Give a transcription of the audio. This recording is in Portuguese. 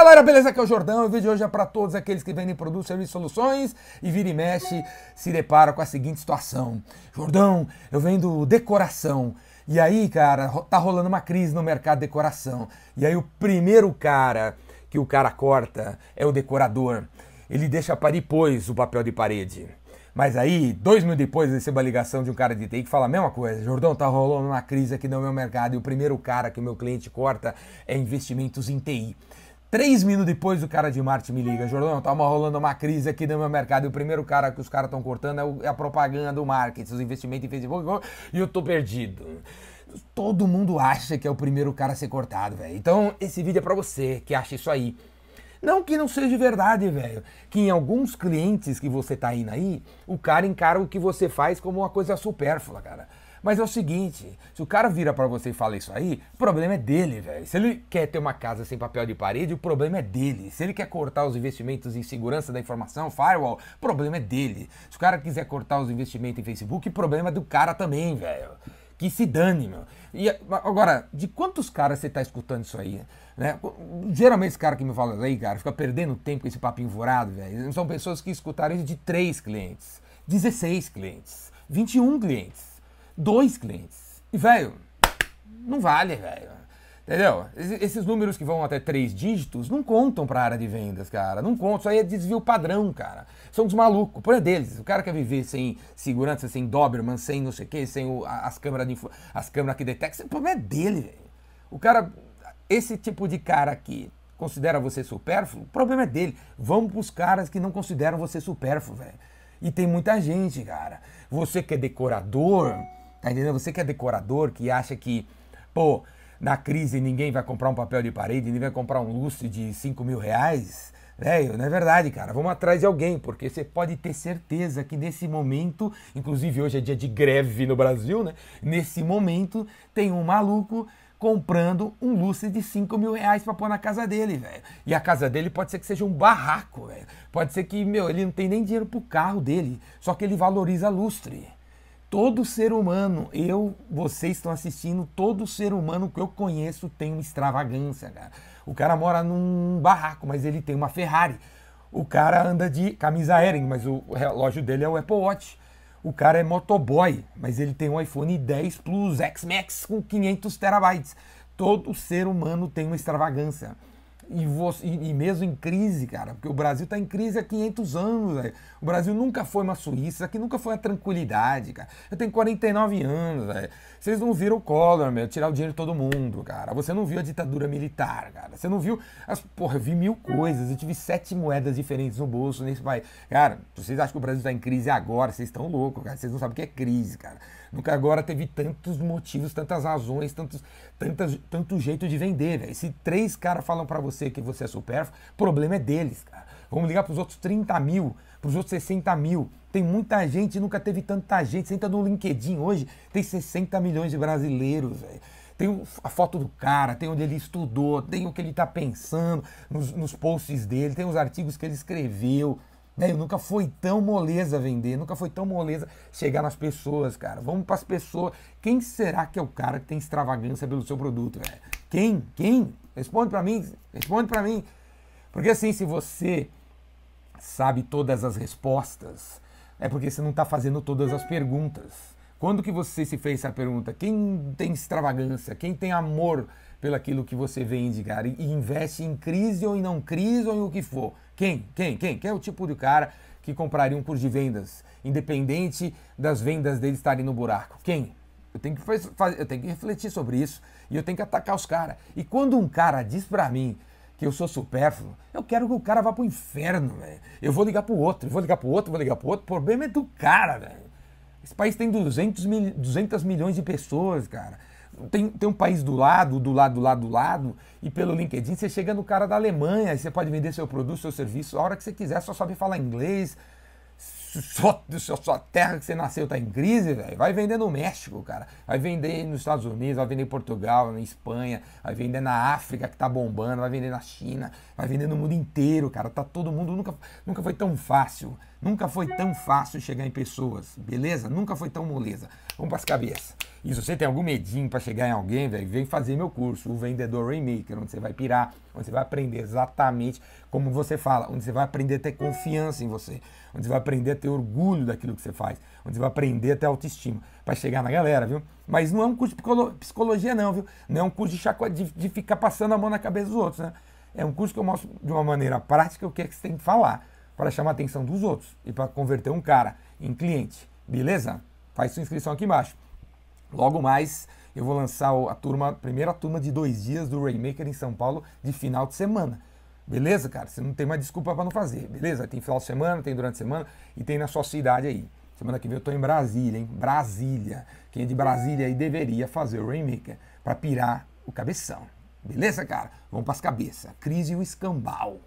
galera, beleza? Aqui é o Jordão. O vídeo de hoje é para todos aqueles que vendem produtos, serviços, soluções e vira e mexe se depara com a seguinte situação: Jordão, eu vendo decoração. E aí, cara, tá rolando uma crise no mercado de decoração. E aí, o primeiro cara que o cara corta é o decorador. Ele deixa para depois o papel de parede. Mas aí, dois mil depois, recebo a ligação de um cara de TI que fala a mesma coisa. Jordão, tá rolando uma crise aqui no meu mercado e o primeiro cara que o meu cliente corta é investimentos em TI. Três minutos depois, o cara de marketing me liga. Jordão, tá rolando uma crise aqui no meu mercado e o primeiro cara que os caras estão cortando é, a propaganda, o marketing, os investimentos em Facebook e eu tô perdido. Todo mundo acha que é o primeiro cara a ser cortado, velho. Então, esse vídeo é pra você que acha isso aí. Não que não seja verdade, velho. Que em alguns clientes que você tá indo aí, o cara encara o que você faz como uma coisa supérflua, cara. Mas é o seguinte, se o cara vira para você e fala isso aí, o problema é dele, velho. Se ele quer ter uma casa sem papel de parede, o problema é dele. Se ele quer cortar os investimentos em segurança da informação, firewall, o problema é dele. Se o cara quiser cortar os investimentos em Facebook, o problema é do cara também, velho. Que se dane, meu. E agora, de quantos caras você tá escutando isso aí? Né? Geralmente esse cara que me fala aí, cara, fica perdendo tempo com esse papinho furado, velho. São pessoas que escutaram isso de 3 clientes, 16 clientes, 21 clientes, 2 clientes. E, velho, não vale, velho. Entendeu? Esses números que vão até três dígitos não contam para a área de vendas, cara. Não contam. Isso aí é desvio padrão, cara. São os malucos. Problema é deles. O cara quer viver sem segurança, sem Doberman, sem não sei o quê, sem o, as câmeras de, as câmeras que detectam. O problema é dele, velho. O cara, esse tipo de cara aqui considera você supérfluo, o problema é dele. Vamos pros caras que não consideram você supérfluo, velho. E tem muita gente, cara. Você que é decorador, tá entendendo? Você que é decorador, que acha que, pô, na crise ninguém vai comprar um papel de parede, ninguém vai comprar um lustre de 5 mil reais. Velho, não é verdade, cara. Vamos atrás de alguém, porque você pode ter certeza que nesse momento, inclusive hoje é dia de greve no Brasil, né? Nesse momento tem um maluco comprando um lustre de 5 mil reais pra pôr na casa dele, velho. E a casa dele pode ser que seja um barraco, velho. Pode ser que, meu, ele não tem nem dinheiro pro carro dele, só que ele valoriza lustre. Todo ser humano, eu, vocês estão assistindo, todo ser humano que eu conheço tem uma extravagância, cara. O cara mora num barraco, mas ele tem uma Ferrari. O cara anda de camisa aérea, mas o relógio dele é o Apple Watch. O cara é motoboy, mas ele tem um iPhone 10 Plus X Max com 500 terabytes. Todo ser humano tem uma extravagância. E, você, e, mesmo em crise, cara, porque o Brasil está em crise há 500 anos, velho. O Brasil nunca foi uma Suíça, aqui nunca foi uma tranquilidade, cara. Eu tenho 49 anos, velho. Vocês não viram o Collor, meu, tirar o dinheiro de todo mundo, cara. Você não viu a ditadura militar, cara. Você não viu as. Porra, eu vi mil coisas. Eu tive sete moedas diferentes no bolso nesse país. Cara, vocês acham que o Brasil está em crise agora? Vocês estão loucos, cara. Vocês não sabem o que é crise, cara. Nunca agora teve tantos motivos, tantas razões, tantos, tantas, tanto jeito de vender, velho. Se três caras falam para você que você é supérfluo, o problema é deles, cara. Vamos ligar para os outros 30 mil, para os outros 60 mil. Tem muita gente, nunca teve tanta gente. Você entra no LinkedIn hoje, tem 60 milhões de brasileiros, velho tem a foto do cara, tem onde ele estudou, tem o que ele está pensando nos, nos, posts dele, tem os artigos que ele escreveu, né? Nunca foi tão moleza vender, nunca foi tão moleza chegar nas pessoas, cara. Vamos para as pessoas. Quem será que é o cara que tem extravagância pelo seu produto, velho? Quem? Quem? Responde para mim, responde para mim. Porque assim, se você sabe todas as respostas, é porque você não está fazendo todas as perguntas. Quando que você se fez essa pergunta? Quem tem extravagância? Quem tem amor pelo aquilo que você vende, cara? E investe em crise ou em não crise ou em o que for? Quem? Quem? Quem? Quem é o tipo de cara que compraria um curso de vendas, independente das vendas dele estarem no buraco? Quem? Eu tenho que, eu tenho que refletir sobre isso e eu tenho que atacar os caras. E quando um cara diz para mim que eu sou supérfluo, eu quero que o cara vá pro inferno, velho. Eu vou ligar pro outro, eu vou ligar pro outro, vou ligar pro outro. O problema é do cara, velho. Esse país tem 200, mil, 200 milhões de pessoas, cara tem, tem um país do lado, do lado, do lado, do lado, e pelo LinkedIn você chega no cara da Alemanha, você pode vender seu produto, seu serviço a hora que você quiser, só sabe falar inglês. Sua, sua terra que você nasceu tá em crise, velho, vai vender no México, cara. Vai vender nos Estados Unidos, vai vender em Portugal, na Espanha, vai vender na África que tá bombando, vai vender na China, vai vender no mundo inteiro, cara. Tá todo mundo nunca nunca foi tão fácil, nunca foi tão fácil chegar em pessoas, beleza? Nunca foi tão moleza. Vamos para as cabeças. E se você tem algum medinho para chegar em alguém, velho, vem fazer meu curso, o Vendedor Rainmaker, onde você vai pirar, onde você vai aprender exatamente como você fala, onde você vai aprender a ter confiança em você, onde você vai aprender a ter orgulho daquilo que você faz, onde você vai aprender a ter autoestima, para chegar na galera, viu? Mas não é um curso de psicologia, não, viu? Não é um curso de, chaco... de, de ficar passando a mão na cabeça dos outros, né? É um curso que eu mostro de uma maneira prática o que é que você tem que falar para chamar a atenção dos outros e para converter um cara em cliente, beleza? Faz sua inscrição aqui embaixo. Logo mais eu vou lançar a turma, a primeira turma de dois dias do Rainmaker em São Paulo de final de semana. Beleza, cara? Você não tem mais desculpa para não fazer, beleza? Tem final de semana, tem durante a semana e tem na sua cidade aí. Semana que vem eu tô em Brasília, hein? Brasília. Quem é de Brasília aí deveria fazer o Rainmaker para pirar o cabeção. Beleza, cara? Vamos para as cabeças. Crise e o escambau.